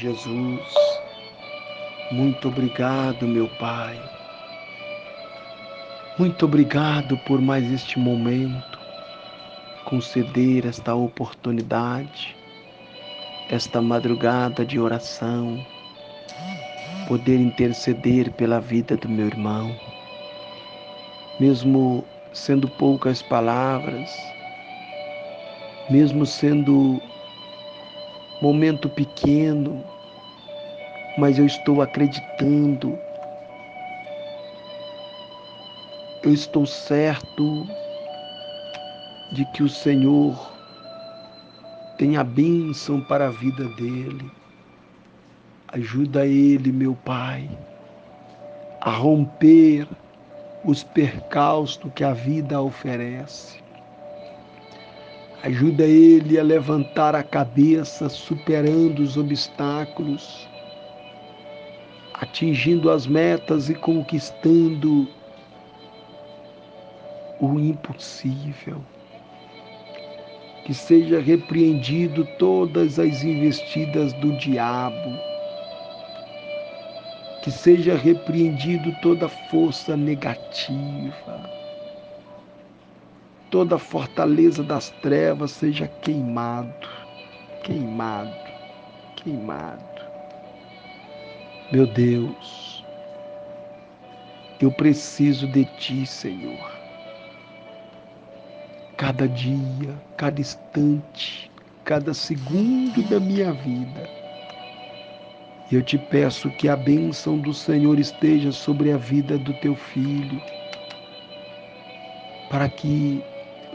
Jesus. Muito obrigado, meu Pai. Muito obrigado por mais este momento, conceder esta oportunidade, esta madrugada de oração, poder interceder pela vida do meu irmão. Mesmo sendo poucas palavras, mesmo sendo momento pequeno, mas eu estou acreditando, eu estou certo de que o Senhor tem a bênção para a vida dele. Ajuda ele, meu Pai, a romper os percalços que a vida oferece. Ajuda ele a levantar a cabeça, superando os obstáculos, atingindo as metas e conquistando o impossível. Que seja repreendido todas as investidas do diabo. Que seja repreendido toda força negativa toda a fortaleza das trevas seja queimado, queimado, queimado. Meu Deus, eu preciso de Ti, Senhor. Cada dia, cada instante, cada segundo da minha vida. Eu te peço que a bênção do Senhor esteja sobre a vida do teu filho, para que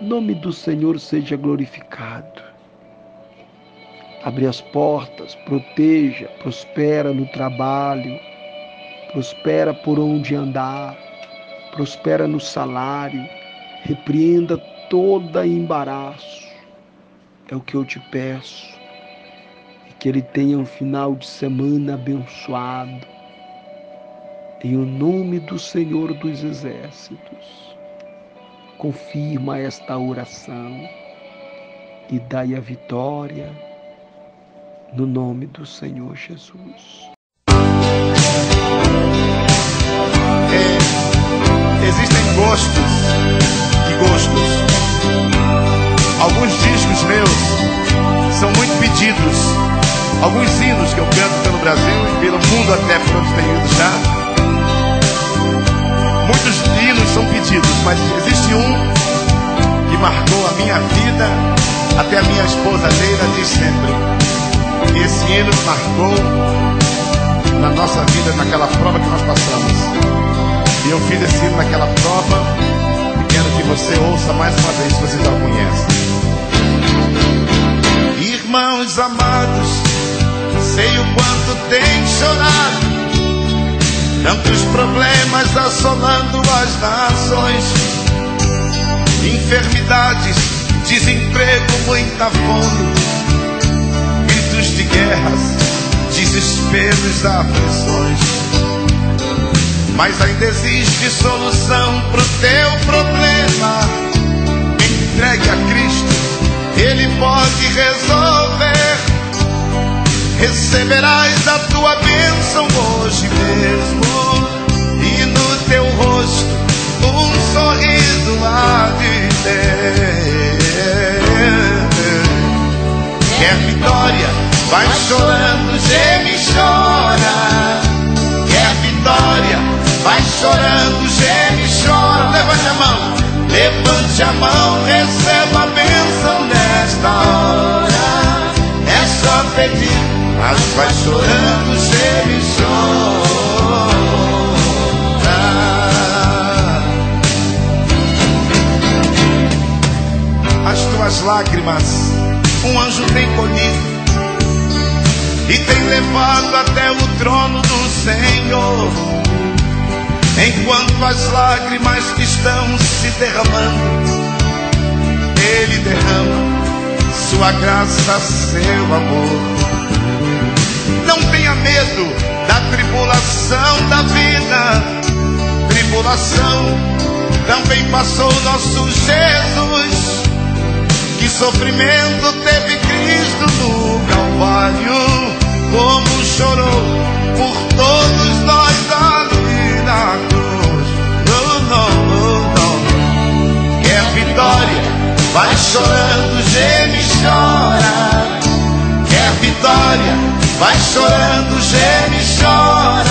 nome do Senhor seja glorificado. Abre as portas, proteja, prospera no trabalho, prospera por onde andar, prospera no salário, repreenda toda embaraço. É o que eu te peço. E que ele tenha um final de semana abençoado. Em o nome do Senhor dos Exércitos confirma esta oração e dai a vitória no nome do Senhor Jesus. É, existem gostos e gostos. Alguns discos meus são muito pedidos. Alguns hinos que eu canto pelo Brasil e pelo mundo até por onde tenho ido já são pedidos, mas existe um que marcou a minha vida, até a minha esposa Leila diz sempre. E esse hino marcou na nossa vida, naquela prova que nós passamos. E eu fiz esse hino naquela prova, e quero que você ouça mais uma vez, se você já o conhece. Irmãos amados, sei o quanto tem chorado Tantos problemas assolando as nações, enfermidades, desemprego, muita fome, gritos de guerras, desesperos, aflições. Mas ainda existe solução pro teu problema. Entregue a Cristo, Ele pode resolver. Receberás a tua bênção hoje mesmo. Vai chorando, geme e chora. Quer vitória? Vai chorando, geme e chora. Levante a mão, levante a mão, receba a bênção nesta hora. É só pedir, mas vai chorando, geme e chora. Tuas lágrimas, um anjo tem colhido e tem levado até o trono do Senhor. Enquanto as lágrimas estão se derramando, Ele derrama sua graça, seu amor. Não tenha medo da tribulação da vida, tribulação também passou nosso Jesus. Que sofrimento teve Cristo no Calvário, como chorou por todos nós ali na cruz. Não, não, não, não. Quer vitória? Vai chorando, geme e chora. Quer vitória? Vai chorando, geme e chora.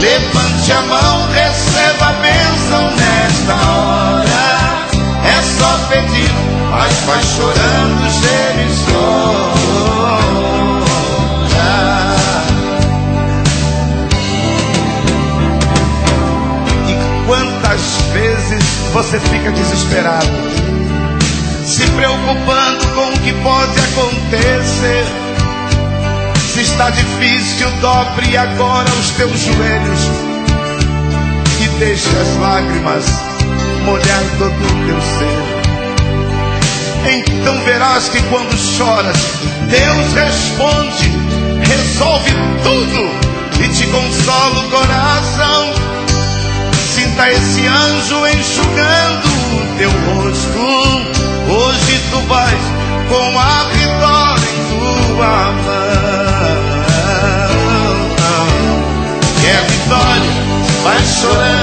Levante a mão, receba a bênção nesta hora. É só pedir mas vai chorando, geme e chora. E quantas vezes você fica desesperado? se preocupando com o que pode acontecer. Se está difícil, dobre agora os teus joelhos e deixe as lágrimas molhar todo o teu ser. Então verás que quando choras, Deus responde, resolve tudo e te consola o coração. Sinta esse anjo enxugando o teu rosto Hoje tu vais com a vitória em tua mão. Quer vitória? Vai chorando,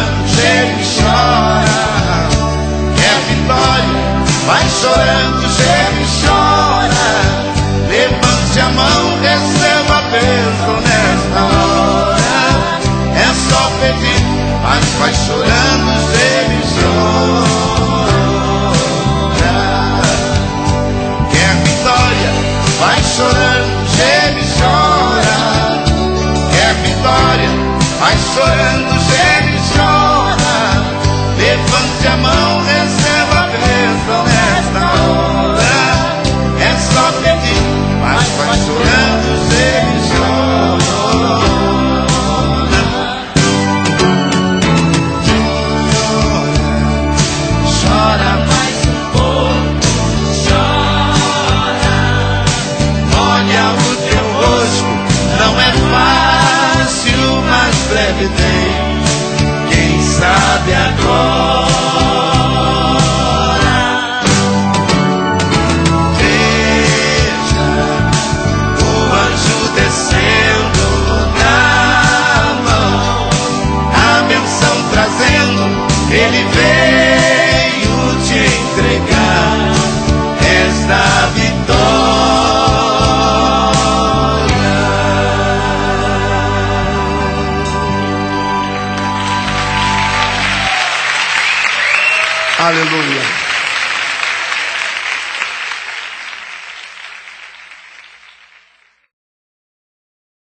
Aleluia.